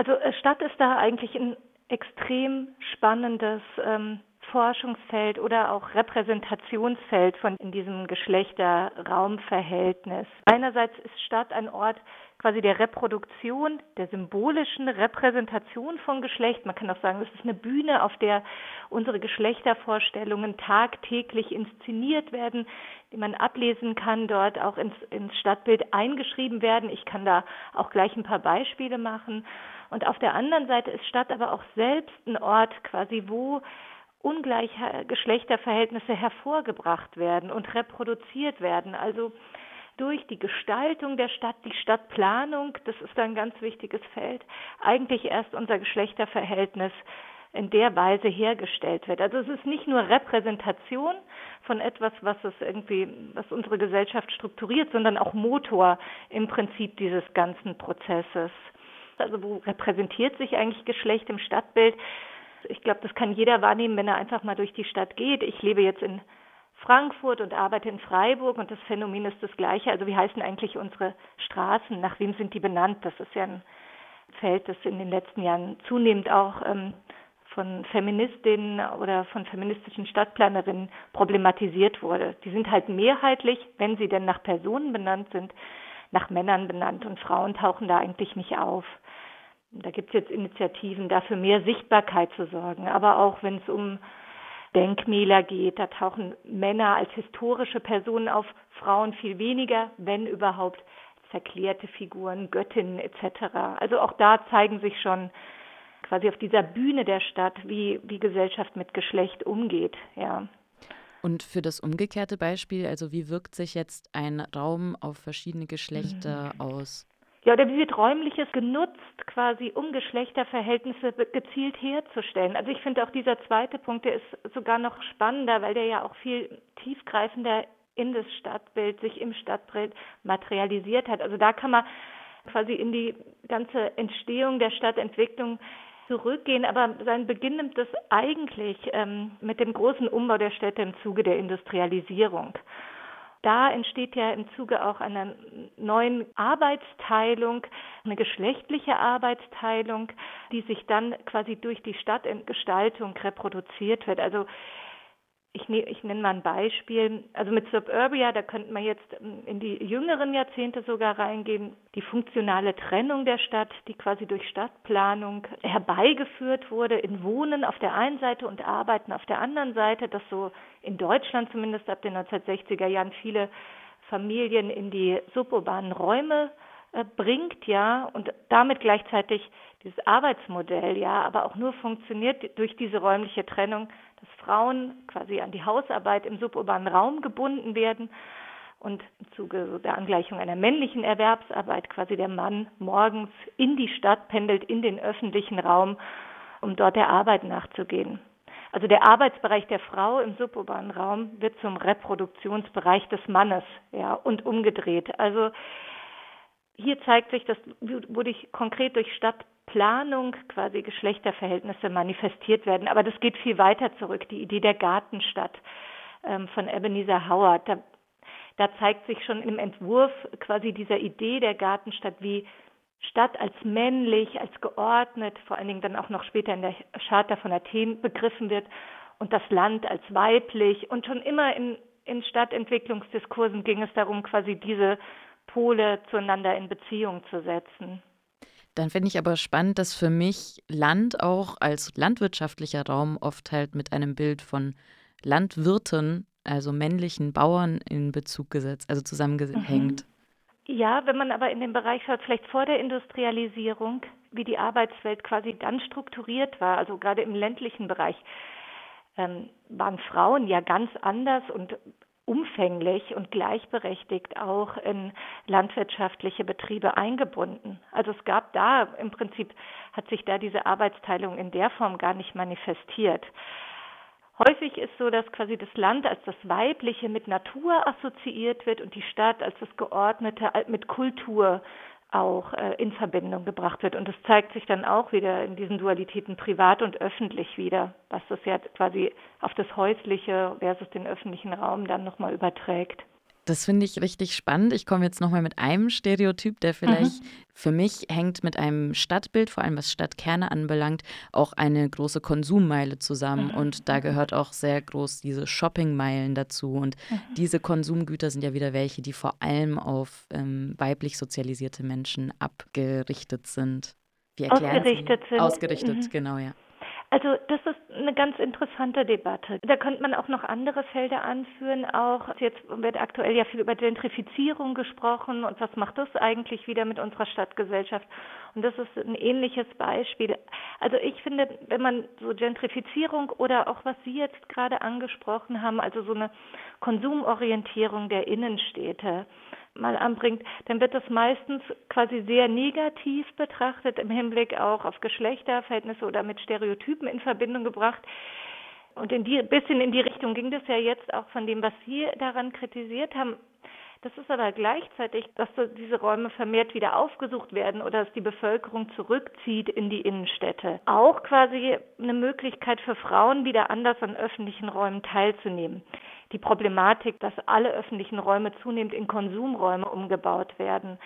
Also äh, Stadt ist da eigentlich ein extrem spannendes ähm, Forschungsfeld oder auch Repräsentationsfeld von in diesem Geschlechterraumverhältnis. Einerseits ist Stadt ein Ort quasi der Reproduktion, der symbolischen Repräsentation von Geschlecht. Man kann auch sagen, es ist eine Bühne, auf der unsere Geschlechtervorstellungen tagtäglich inszeniert werden, die man ablesen kann, dort auch ins, ins Stadtbild eingeschrieben werden. Ich kann da auch gleich ein paar Beispiele machen. Und auf der anderen Seite ist Stadt aber auch selbst ein Ort quasi, wo ungleiche Geschlechterverhältnisse hervorgebracht werden und reproduziert werden. Also durch die Gestaltung der Stadt, die Stadtplanung, das ist ein ganz wichtiges Feld, eigentlich erst unser Geschlechterverhältnis in der Weise hergestellt wird. Also es ist nicht nur Repräsentation von etwas, was es irgendwie, was unsere Gesellschaft strukturiert, sondern auch Motor im Prinzip dieses ganzen Prozesses. Also wo repräsentiert sich eigentlich Geschlecht im Stadtbild? Ich glaube, das kann jeder wahrnehmen, wenn er einfach mal durch die Stadt geht. Ich lebe jetzt in Frankfurt und arbeite in Freiburg und das Phänomen ist das gleiche. Also wie heißen eigentlich unsere Straßen? Nach wem sind die benannt? Das ist ja ein Feld, das in den letzten Jahren zunehmend auch ähm, von Feministinnen oder von feministischen Stadtplanerinnen problematisiert wurde. Die sind halt mehrheitlich, wenn sie denn nach Personen benannt sind, nach Männern benannt und Frauen tauchen da eigentlich nicht auf. Da gibt es jetzt Initiativen, dafür mehr Sichtbarkeit zu sorgen. Aber auch wenn es um Denkmäler geht, da tauchen Männer als historische Personen auf, Frauen viel weniger, wenn überhaupt verklärte Figuren, Göttinnen etc. Also auch da zeigen sich schon quasi auf dieser Bühne der Stadt, wie, wie Gesellschaft mit Geschlecht umgeht, ja. Und für das umgekehrte Beispiel, also wie wirkt sich jetzt ein Raum auf verschiedene Geschlechter mhm. aus? Ja, oder wie wird Räumliches genutzt, quasi um Geschlechterverhältnisse gezielt herzustellen? Also ich finde auch dieser zweite Punkt, der ist sogar noch spannender, weil der ja auch viel tiefgreifender in das Stadtbild, sich im Stadtbild materialisiert hat. Also da kann man quasi in die ganze Entstehung der Stadtentwicklung zurückgehen, aber sein Beginn nimmt es eigentlich ähm, mit dem großen Umbau der Städte im Zuge der Industrialisierung. Da entsteht ja im Zuge auch einer neuen Arbeitsteilung, eine geschlechtliche Arbeitsteilung, die sich dann quasi durch die Stadtgestaltung reproduziert wird. Also ich, ne, ich nenne mal ein Beispiel. Also mit Suburbia, da könnten wir jetzt ähm, in die jüngeren Jahrzehnte sogar reingehen. Die funktionale Trennung der Stadt, die quasi durch Stadtplanung herbeigeführt wurde in Wohnen auf der einen Seite und Arbeiten auf der anderen Seite, das so in Deutschland zumindest ab den 1960er Jahren viele Familien in die suburbanen Räume äh, bringt, ja, und damit gleichzeitig dieses Arbeitsmodell, ja, aber auch nur funktioniert durch diese räumliche Trennung, dass Frauen quasi an die Hausarbeit im suburbanen Raum gebunden werden und im Zuge der Angleichung einer männlichen Erwerbsarbeit quasi der Mann morgens in die Stadt pendelt, in den öffentlichen Raum, um dort der Arbeit nachzugehen. Also der Arbeitsbereich der Frau im suburbanen Raum wird zum Reproduktionsbereich des Mannes, ja, und umgedreht. Also hier zeigt sich, das wurde ich konkret durch Stadt Planung quasi Geschlechterverhältnisse manifestiert werden. Aber das geht viel weiter zurück. Die Idee der Gartenstadt ähm, von Ebenezer Howard. Da, da zeigt sich schon im Entwurf quasi dieser Idee der Gartenstadt, wie Stadt als männlich, als geordnet, vor allen Dingen dann auch noch später in der Charta von Athen begriffen wird und das Land als weiblich. Und schon immer in, in Stadtentwicklungsdiskursen ging es darum, quasi diese Pole zueinander in Beziehung zu setzen. Dann finde ich aber spannend, dass für mich Land auch als landwirtschaftlicher Raum oft halt mit einem Bild von Landwirten, also männlichen Bauern in Bezug gesetzt, also zusammengehängt. Mhm. Ja, wenn man aber in den Bereich schaut, vielleicht vor der Industrialisierung, wie die Arbeitswelt quasi dann strukturiert war, also gerade im ländlichen Bereich, ähm, waren Frauen ja ganz anders und umfänglich und gleichberechtigt auch in landwirtschaftliche Betriebe eingebunden. Also es gab da im Prinzip hat sich da diese Arbeitsteilung in der Form gar nicht manifestiert. Häufig ist so, dass quasi das Land als das Weibliche mit Natur assoziiert wird und die Stadt als das Geordnete mit Kultur auch äh, in Verbindung gebracht wird. Und das zeigt sich dann auch wieder in diesen Dualitäten privat und öffentlich wieder, was das ja quasi auf das häusliche versus den öffentlichen Raum dann nochmal überträgt. Das finde ich richtig spannend. Ich komme jetzt nochmal mit einem Stereotyp, der vielleicht mhm. für mich hängt mit einem Stadtbild, vor allem was Stadtkerne anbelangt, auch eine große Konsummeile zusammen. Mhm. Und da gehört auch sehr groß diese Shoppingmeilen dazu. Und mhm. diese Konsumgüter sind ja wieder welche, die vor allem auf ähm, weiblich sozialisierte Menschen abgerichtet sind. Wie erklären Ausgerichtet sind. Ausgerichtet, mhm. genau, ja. Also das ist eine ganz interessante Debatte. Da könnte man auch noch andere Felder anführen. Auch jetzt wird aktuell ja viel über Gentrifizierung gesprochen und was macht das eigentlich wieder mit unserer Stadtgesellschaft? Und das ist ein ähnliches Beispiel. Also ich finde, wenn man so Gentrifizierung oder auch was Sie jetzt gerade angesprochen haben, also so eine Konsumorientierung der Innenstädte, mal anbringt, dann wird das meistens quasi sehr negativ betrachtet im Hinblick auch auf Geschlechterverhältnisse oder mit Stereotypen in Verbindung gebracht. Und in die bisschen in die Richtung ging das ja jetzt auch von dem, was Sie daran kritisiert haben. Das ist aber gleichzeitig, dass diese Räume vermehrt wieder aufgesucht werden oder dass die Bevölkerung zurückzieht in die Innenstädte. Auch quasi eine Möglichkeit für Frauen, wieder anders an öffentlichen Räumen teilzunehmen die Problematik, dass alle öffentlichen Räume zunehmend in Konsumräume umgebaut werden.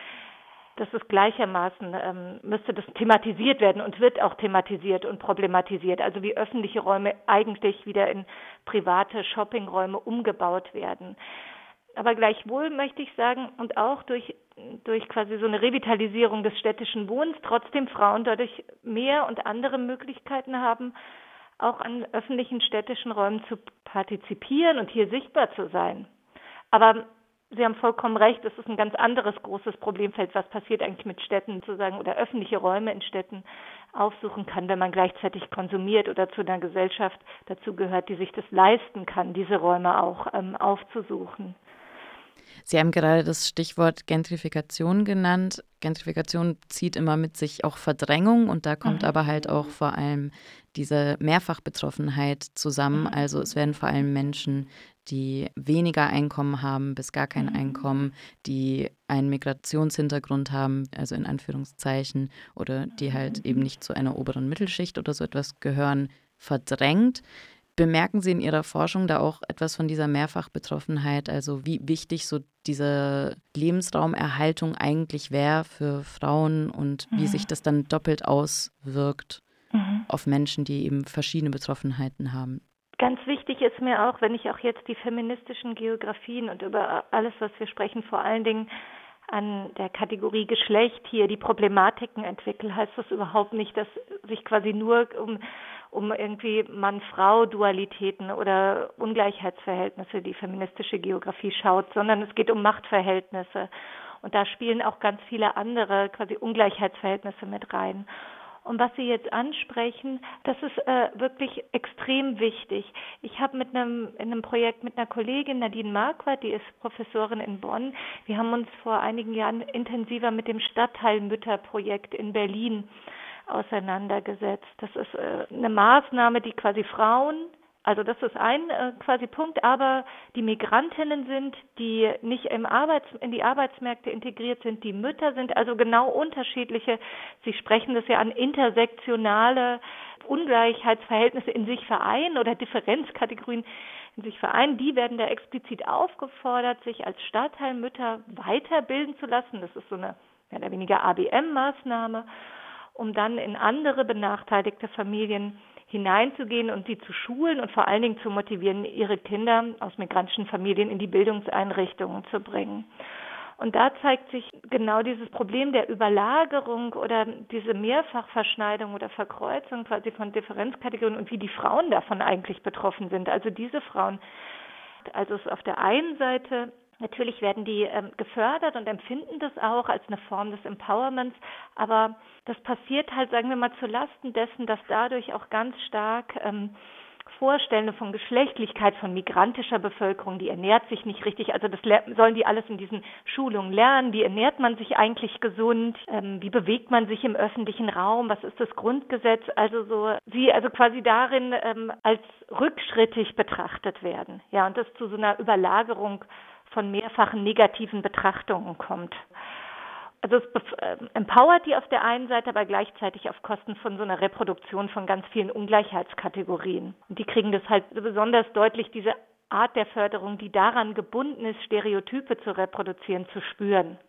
Das ist gleichermaßen, ähm, müsste das thematisiert werden und wird auch thematisiert und problematisiert. Also wie öffentliche Räume eigentlich wieder in private Shoppingräume umgebaut werden. Aber gleichwohl möchte ich sagen, und auch durch, durch quasi so eine Revitalisierung des städtischen Wohnens trotzdem Frauen dadurch mehr und andere Möglichkeiten haben, auch an öffentlichen städtischen Räumen zu partizipieren und hier sichtbar zu sein. Aber Sie haben vollkommen recht, es ist ein ganz anderes großes Problemfeld, was passiert eigentlich mit Städten sozusagen oder öffentliche Räume in Städten aufsuchen kann, wenn man gleichzeitig konsumiert oder zu einer Gesellschaft dazu gehört, die sich das leisten kann, diese Räume auch ähm, aufzusuchen. Sie haben gerade das Stichwort Gentrifikation genannt. Gentrifikation zieht immer mit sich auch Verdrängung und da kommt mhm. aber halt auch vor allem diese Mehrfachbetroffenheit zusammen. Mhm. Also es werden vor allem Menschen, die weniger Einkommen haben, bis gar kein mhm. Einkommen, die einen Migrationshintergrund haben, also in Anführungszeichen, oder die halt eben nicht zu einer oberen Mittelschicht oder so etwas gehören, verdrängt. Bemerken Sie in Ihrer Forschung da auch etwas von dieser Mehrfachbetroffenheit, also wie wichtig so diese Lebensraumerhaltung eigentlich wäre für Frauen und mhm. wie sich das dann doppelt auswirkt mhm. auf Menschen, die eben verschiedene Betroffenheiten haben? Ganz wichtig ist mir auch, wenn ich auch jetzt die feministischen Geografien und über alles, was wir sprechen, vor allen Dingen an der Kategorie Geschlecht hier die Problematiken entwickle, heißt das überhaupt nicht, dass sich quasi nur um um irgendwie Mann-Frau-Dualitäten oder Ungleichheitsverhältnisse die feministische Geografie schaut, sondern es geht um Machtverhältnisse. Und da spielen auch ganz viele andere quasi Ungleichheitsverhältnisse mit rein. Und was Sie jetzt ansprechen, das ist äh, wirklich extrem wichtig. Ich habe mit einem in einem Projekt mit einer Kollegin Nadine Marquardt, die ist Professorin in Bonn. Wir haben uns vor einigen Jahren intensiver mit dem Stadtteilmütterprojekt in Berlin auseinandergesetzt. Das ist äh, eine Maßnahme, die quasi Frauen, also das ist ein äh, quasi Punkt, aber die Migrantinnen sind, die nicht im Arbeits, in die Arbeitsmärkte integriert sind, die Mütter sind, also genau unterschiedliche, Sie sprechen das ja an, intersektionale Ungleichheitsverhältnisse in sich vereinen oder Differenzkategorien in sich vereinen, die werden da explizit aufgefordert, sich als Stadtteilmütter weiterbilden zu lassen. Das ist so eine mehr oder weniger ABM-Maßnahme um dann in andere benachteiligte Familien hineinzugehen und sie zu schulen und vor allen Dingen zu motivieren, ihre Kinder aus migrantischen Familien in die Bildungseinrichtungen zu bringen. Und da zeigt sich genau dieses Problem der Überlagerung oder diese Mehrfachverschneidung oder Verkreuzung quasi von Differenzkategorien und wie die Frauen davon eigentlich betroffen sind. Also diese Frauen, also es auf der einen Seite Natürlich werden die ähm, gefördert und empfinden das auch als eine Form des Empowerments, aber das passiert halt, sagen wir mal, zu Lasten dessen, dass dadurch auch ganz stark ähm, Vorstellungen von Geschlechtlichkeit von migrantischer Bevölkerung, die ernährt sich nicht richtig. Also das sollen die alles in diesen Schulungen lernen. Wie ernährt man sich eigentlich gesund? Ähm, wie bewegt man sich im öffentlichen Raum? Was ist das Grundgesetz? Also so, sie also quasi darin ähm, als rückschrittig betrachtet werden. Ja, und das zu so einer Überlagerung von mehrfachen negativen Betrachtungen kommt. Also es äh, empowert die auf der einen Seite, aber gleichzeitig auf Kosten von so einer Reproduktion von ganz vielen Ungleichheitskategorien. Und die kriegen das halt besonders deutlich, diese Art der Förderung, die daran gebunden ist, Stereotype zu reproduzieren, zu spüren.